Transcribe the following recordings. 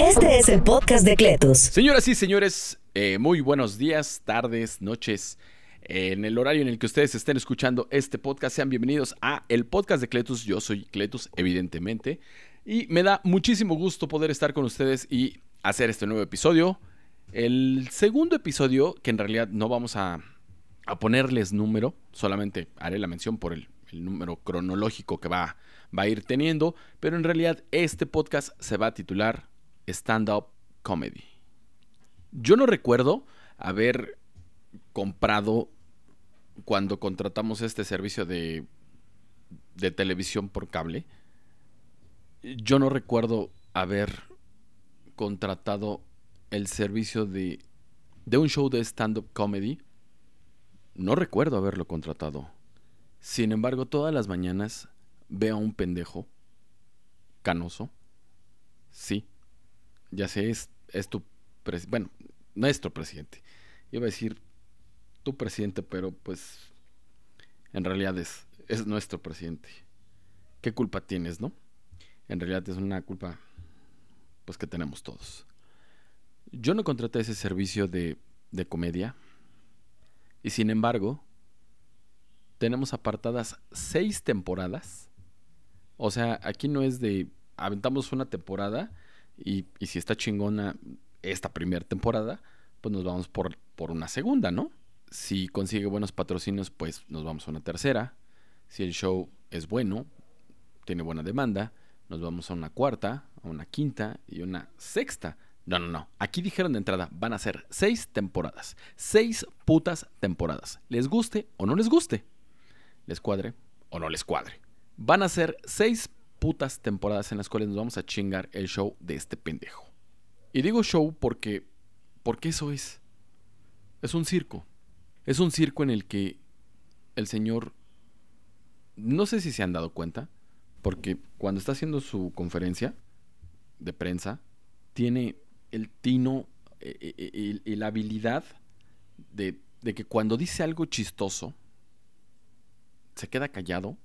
Este es el podcast de Cletus. Señoras y señores, eh, muy buenos días, tardes, noches. En el horario en el que ustedes estén escuchando este podcast, sean bienvenidos a el podcast de Cletus. Yo soy Cletus, evidentemente. Y me da muchísimo gusto poder estar con ustedes y hacer este nuevo episodio. El segundo episodio, que en realidad no vamos a, a ponerles número, solamente haré la mención por el, el número cronológico que va, va a ir teniendo, pero en realidad este podcast se va a titular Stand-Up Comedy. Yo no recuerdo haber comprado cuando contratamos este servicio de, de televisión por cable. Yo no recuerdo haber contratado el servicio de, de un show de stand-up comedy. No recuerdo haberlo contratado. Sin embargo, todas las mañanas veo a un pendejo canoso. Sí, ya sé, es, es tu. Bueno, nuestro presidente. Iba a decir tu presidente, pero pues en realidad es, es nuestro presidente. ¿Qué culpa tienes, no? En realidad es una culpa pues que tenemos todos. Yo no contraté ese servicio de, de comedia y sin embargo tenemos apartadas seis temporadas. O sea, aquí no es de aventamos una temporada y, si está chingona esta primera temporada, pues nos vamos por, por una segunda, ¿no? Si consigue buenos patrocinios, pues nos vamos a una tercera. Si el show es bueno, tiene buena demanda, nos vamos a una cuarta, a una quinta y una sexta. No, no, no. Aquí dijeron de entrada, van a ser seis temporadas. Seis putas temporadas. Les guste o no les guste. Les cuadre o no les cuadre. Van a ser seis putas temporadas en las cuales nos vamos a chingar el show de este pendejo. Y digo show porque, porque eso es. Es un circo. Es un circo en el que el señor, no sé si se han dado cuenta, porque cuando está haciendo su conferencia de prensa, tiene el tino y, y la habilidad de, de que cuando dice algo chistoso, se queda callado,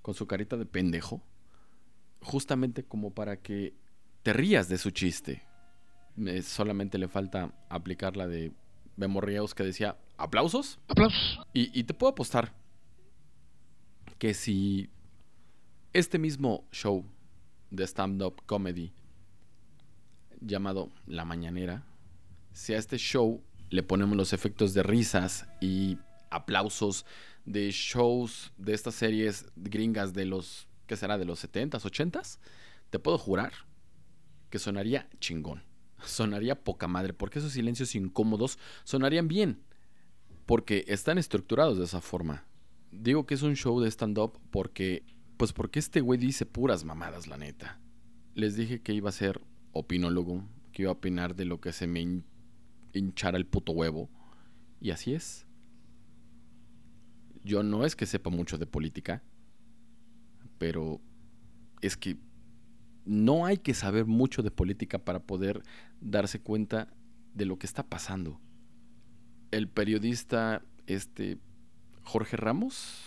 con su carita de pendejo, justamente como para que te rías de su chiste. Eh, solamente le falta aplicar la de Memo Ríos que decía, ¿aplausos? Aplausos. Y, y te puedo apostar que si este mismo show de stand-up comedy llamado La Mañanera, si a este show le ponemos los efectos de risas y aplausos de shows de estas series gringas de los, ¿qué será? De los 70s, 80s, te puedo jurar que sonaría chingón. Sonaría poca madre, porque esos silencios incómodos sonarían bien, porque están estructurados de esa forma. Digo que es un show de stand-up porque, pues porque este güey dice puras mamadas, la neta. Les dije que iba a ser opinólogo, que iba a opinar de lo que se me hinchara el puto huevo. Y así es. Yo no es que sepa mucho de política, pero es que no hay que saber mucho de política para poder darse cuenta de lo que está pasando. El periodista, este, Jorge Ramos,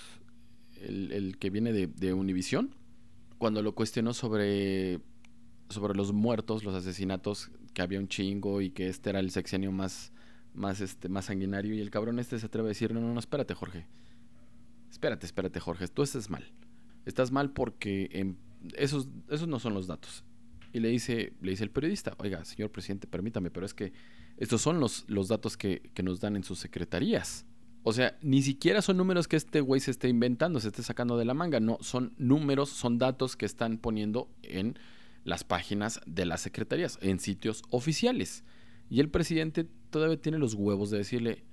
el, el que viene de, de Univisión, cuando lo cuestionó sobre, sobre los muertos, los asesinatos, que había un chingo y que este era el sexenio más, más, este, más sanguinario, y el cabrón este se atreve a decir, no, no, no, espérate, Jorge. Espérate, espérate, Jorge, tú estás mal. Estás mal porque en esos, esos no son los datos. Y le dice, le dice el periodista, oiga, señor presidente, permítame, pero es que estos son los, los datos que, que nos dan en sus secretarías. O sea, ni siquiera son números que este güey se esté inventando, se esté sacando de la manga. No, son números, son datos que están poniendo en las páginas de las secretarías, en sitios oficiales. Y el presidente todavía tiene los huevos de decirle,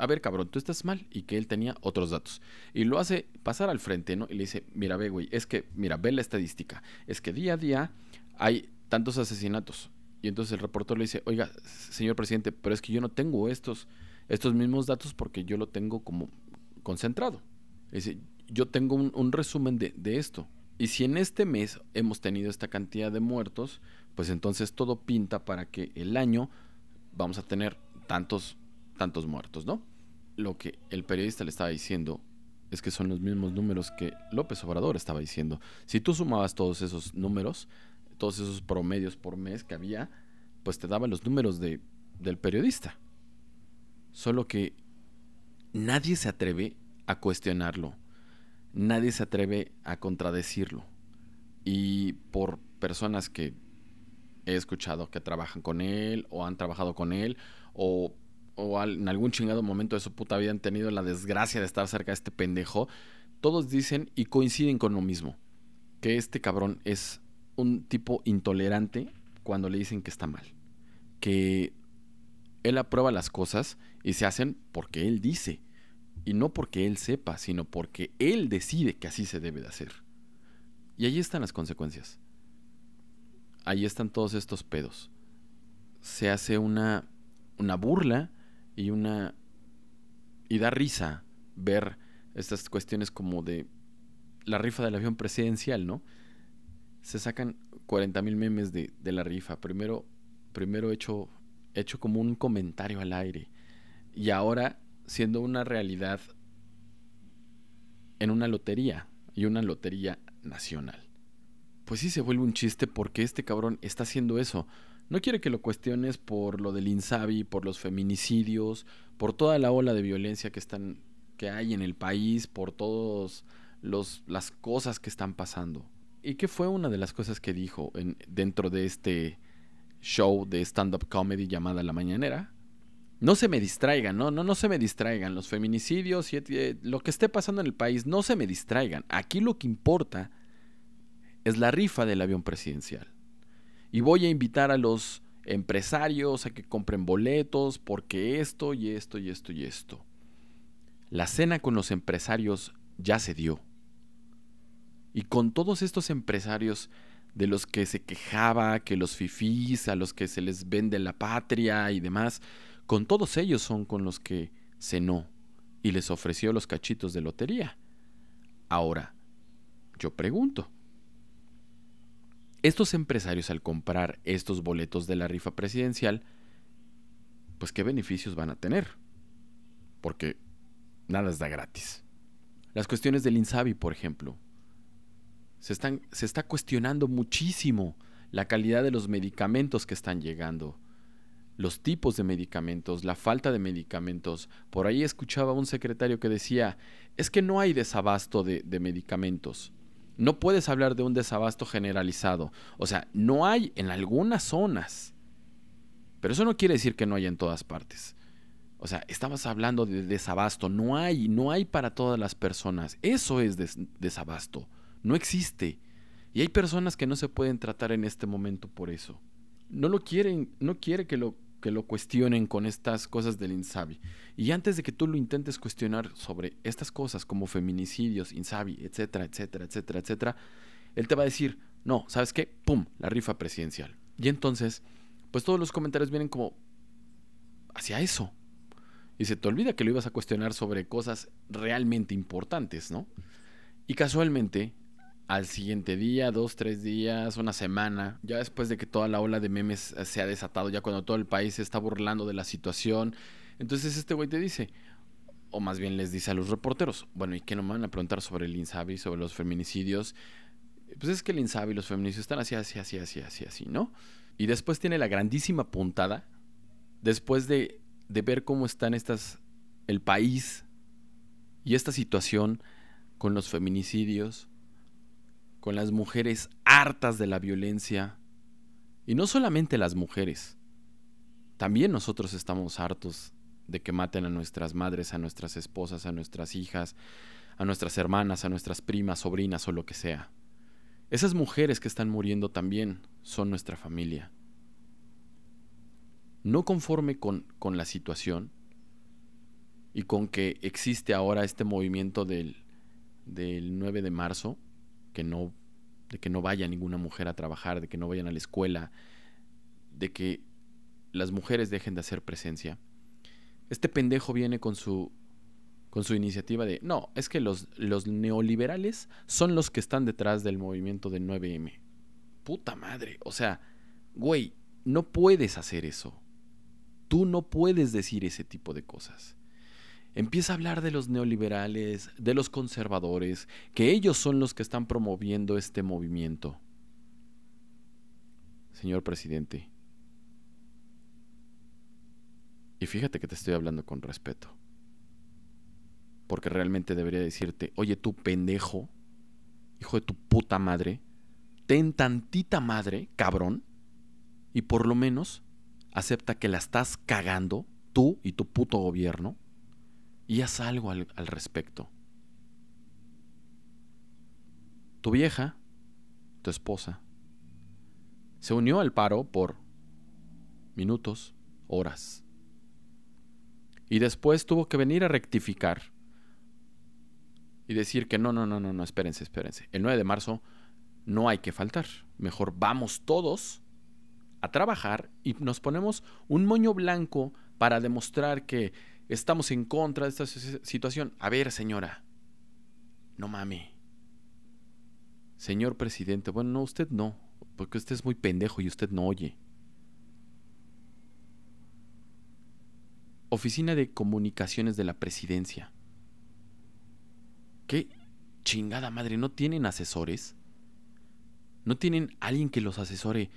a ver, cabrón, tú estás mal y que él tenía otros datos. Y lo hace pasar al frente, ¿no? Y le dice, mira, ve, güey, es que, mira, ve la estadística. Es que día a día hay tantos asesinatos. Y entonces el reportero le dice, oiga, señor presidente, pero es que yo no tengo estos, estos mismos datos porque yo lo tengo como concentrado. Dice, yo tengo un, un resumen de, de esto. Y si en este mes hemos tenido esta cantidad de muertos, pues entonces todo pinta para que el año vamos a tener tantos, tantos muertos, ¿no? Lo que el periodista le estaba diciendo es que son los mismos números que López Obrador estaba diciendo. Si tú sumabas todos esos números, todos esos promedios por mes que había, pues te daba los números de, del periodista. Solo que nadie se atreve a cuestionarlo. Nadie se atreve a contradecirlo. Y por personas que he escuchado que trabajan con él o han trabajado con él o, o en algún chingado momento de su puta vida tenido la desgracia de estar cerca de este pendejo, todos dicen y coinciden con lo mismo, que este cabrón es un tipo intolerante cuando le dicen que está mal, que él aprueba las cosas y se hacen porque él dice, y no porque él sepa, sino porque él decide que así se debe de hacer. Y ahí están las consecuencias. Ahí están todos estos pedos. Se hace una, una burla y una... y da risa ver estas cuestiones como de la rifa del avión presidencial, ¿no? Se sacan 40 mil memes de, de, la rifa. Primero, primero hecho, hecho como un comentario al aire. Y ahora siendo una realidad en una lotería y una lotería nacional. Pues sí se vuelve un chiste porque este cabrón está haciendo eso. No quiere que lo cuestiones por lo del Insabi, por los feminicidios, por toda la ola de violencia que están que hay en el país, por todas las cosas que están pasando. ¿Y qué fue una de las cosas que dijo en, dentro de este show de stand-up comedy llamada La Mañanera? no se me distraigan, no, no, no se me distraigan. Los feminicidios y eh, lo que esté pasando en el país, no se me distraigan. Aquí lo que importa es la rifa del avión presidencial. Y voy a invitar a los empresarios a que compren boletos porque esto y esto y esto y esto. La cena con los empresarios ya se dio. Y con todos estos empresarios de los que se quejaba, que los fifís, a los que se les vende la patria y demás, con todos ellos son con los que cenó y les ofreció los cachitos de lotería. Ahora, yo pregunto, estos empresarios al comprar estos boletos de la rifa presidencial, pues qué beneficios van a tener. Porque nada es da gratis. Las cuestiones del Insabi, por ejemplo. Se, están, se está cuestionando muchísimo la calidad de los medicamentos que están llegando los tipos de medicamentos, la falta de medicamentos. Por ahí escuchaba un secretario que decía, es que no hay desabasto de, medicamentos. No puedes hablar de un desabasto generalizado. O sea, no hay en algunas zonas. Pero eso no quiere decir que no haya en todas partes. O sea, estabas hablando de desabasto. No hay, no hay para todas las personas. Eso es desabasto. No existe. Y hay personas que no se pueden tratar en este momento por eso. No lo quieren, no quiere que lo que lo cuestionen con estas cosas del Insabi. Y antes de que tú lo intentes cuestionar sobre estas cosas como feminicidios, Insabi, etcétera, etcétera, etcétera, etcétera, él te va a decir, no, ¿sabes qué? ¡Pum! La rifa presidencial. Y entonces, pues todos los comentarios vienen como hacia eso. Y se te olvida que lo ibas a cuestionar sobre cosas realmente importantes, ¿no? Y casualmente, al siguiente día, dos, tres días, una semana, ya después de que toda la ola de memes eh, se ha desatado, ya cuando todo el país se está burlando de la situación, entonces este güey te dice, o más bien les dice a los reporteros, bueno, ¿y qué no me van a preguntar sobre el INSABI, sobre los feminicidios? Pues es que el INSABI y los feminicidios están así, así, así, así, así, así, ¿no? Y después tiene la grandísima puntada, después de, de ver cómo están estas, el país y esta situación con los feminicidios, con las mujeres hartas de la violencia. Y no solamente las mujeres, también nosotros estamos hartos de que maten a nuestras madres, a nuestras esposas, a nuestras hijas, a nuestras hermanas, a nuestras primas, sobrinas o lo que sea. Esas mujeres que están muriendo también son nuestra familia. No conforme con, con la situación y con que existe ahora este movimiento del, del 9 de marzo, que no, de que no vaya ninguna mujer a trabajar, de que no vayan a la escuela, de que las mujeres dejen de hacer presencia. Este pendejo viene con su con su iniciativa de, no, es que los, los neoliberales son los que están detrás del movimiento del 9M. Puta madre, o sea, güey, no puedes hacer eso. Tú no puedes decir ese tipo de cosas empieza a hablar de los neoliberales, de los conservadores, que ellos son los que están promoviendo este movimiento. señor presidente, y fíjate que te estoy hablando con respeto, porque realmente debería decirte, oye tú pendejo, hijo de tu puta madre, ten tantita madre, cabrón, y por lo menos acepta que la estás cagando, tú y tu puto gobierno, y haz algo al, respecto. Tu vieja, tu esposa, se unió al paro por minutos, horas. Y después tuvo que venir a rectificar y decir que no, no, no, no, no, espérense, espérense. El 9 de marzo no hay que faltar. Mejor vamos todos a trabajar y nos ponemos un moño blanco para demostrar que estamos en contra de esta situación. A ver, señora, no mame. Señor presidente, bueno, no, usted no, porque usted es muy pendejo y usted no oye. Oficina de Comunicaciones de la Presidencia. ¿Qué chingada madre? ¿No tienen asesores? ¿No tienen alguien que los asesore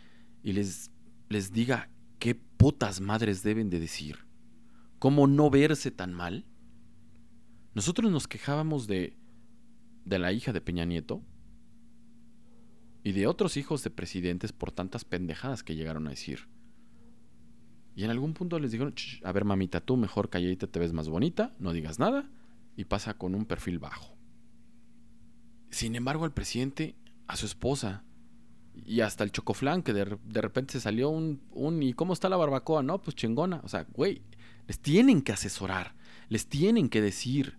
y les, les diga qué putas madres deben de decir? ¿Cómo no verse tan mal? Nosotros nos quejábamos de, de la hija de Peña Nieto y de otros hijos de presidentes por tantas pendejadas que llegaron a decir. Y en algún punto les dijeron, a ver mamita, tú mejor calladita te ves más bonita, no digas nada y pasa con un perfil bajo. Sin embargo, al presidente, a su esposa y hasta el chocoflán que de, repente se salió un, un ¿y cómo está la barbacoa? No, pues chingona. O sea, güey, les tienen que asesorar, les tienen que decir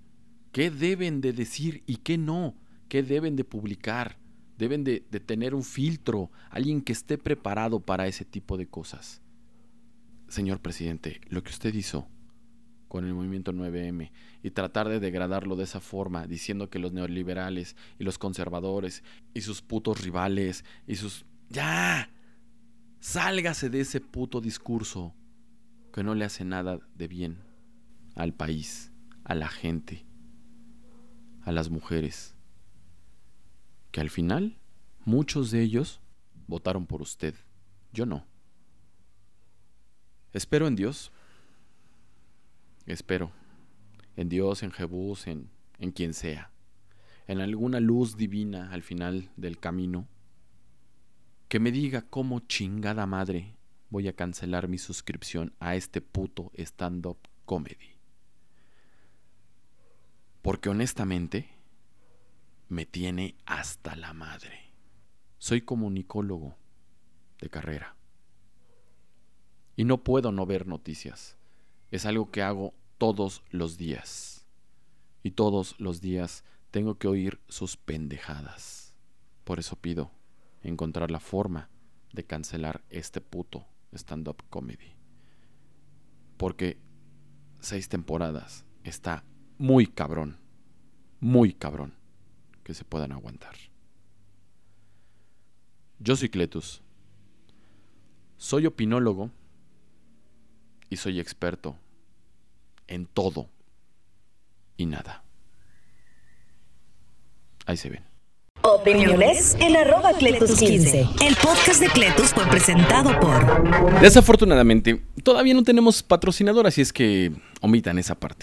qué deben de decir y qué no, qué deben de publicar Deben de, tener un filtro, alguien que esté preparado para ese tipo de cosas. Señor presidente, lo que usted hizo con el movimiento 9M y tratar de degradarlo de esa forma, diciendo que los neoliberales y los conservadores y sus putos rivales y sus... ¡Ya! Sálgase de ese puto discurso que no le hace nada de bien al país, a la gente, a las mujeres que al final muchos de ellos votaron por usted, yo no. Espero en Dios, espero en Dios, en Jebús, en, en quien sea, en alguna luz divina al final del camino, que me diga cómo chingada madre voy a cancelar mi suscripción a este puto stand-up comedy. Porque honestamente, me tiene hasta la madre. Soy comunicólogo de carrera. Y no puedo no ver noticias. Es algo que hago todos los días. Y todos los días tengo que oír sus pendejadas. Por eso pido encontrar la forma de cancelar este puto stand-up comedy. Porque seis temporadas está muy cabrón. Muy cabrón que se puedan aguantar. Yo soy Cletus. Soy opinólogo y soy experto en todo y nada. Ahí se ven. Opiniones en arroba Cletus15. El podcast de Cletus fue presentado por... Desafortunadamente, todavía no tenemos patrocinador, así es que omitan esa parte.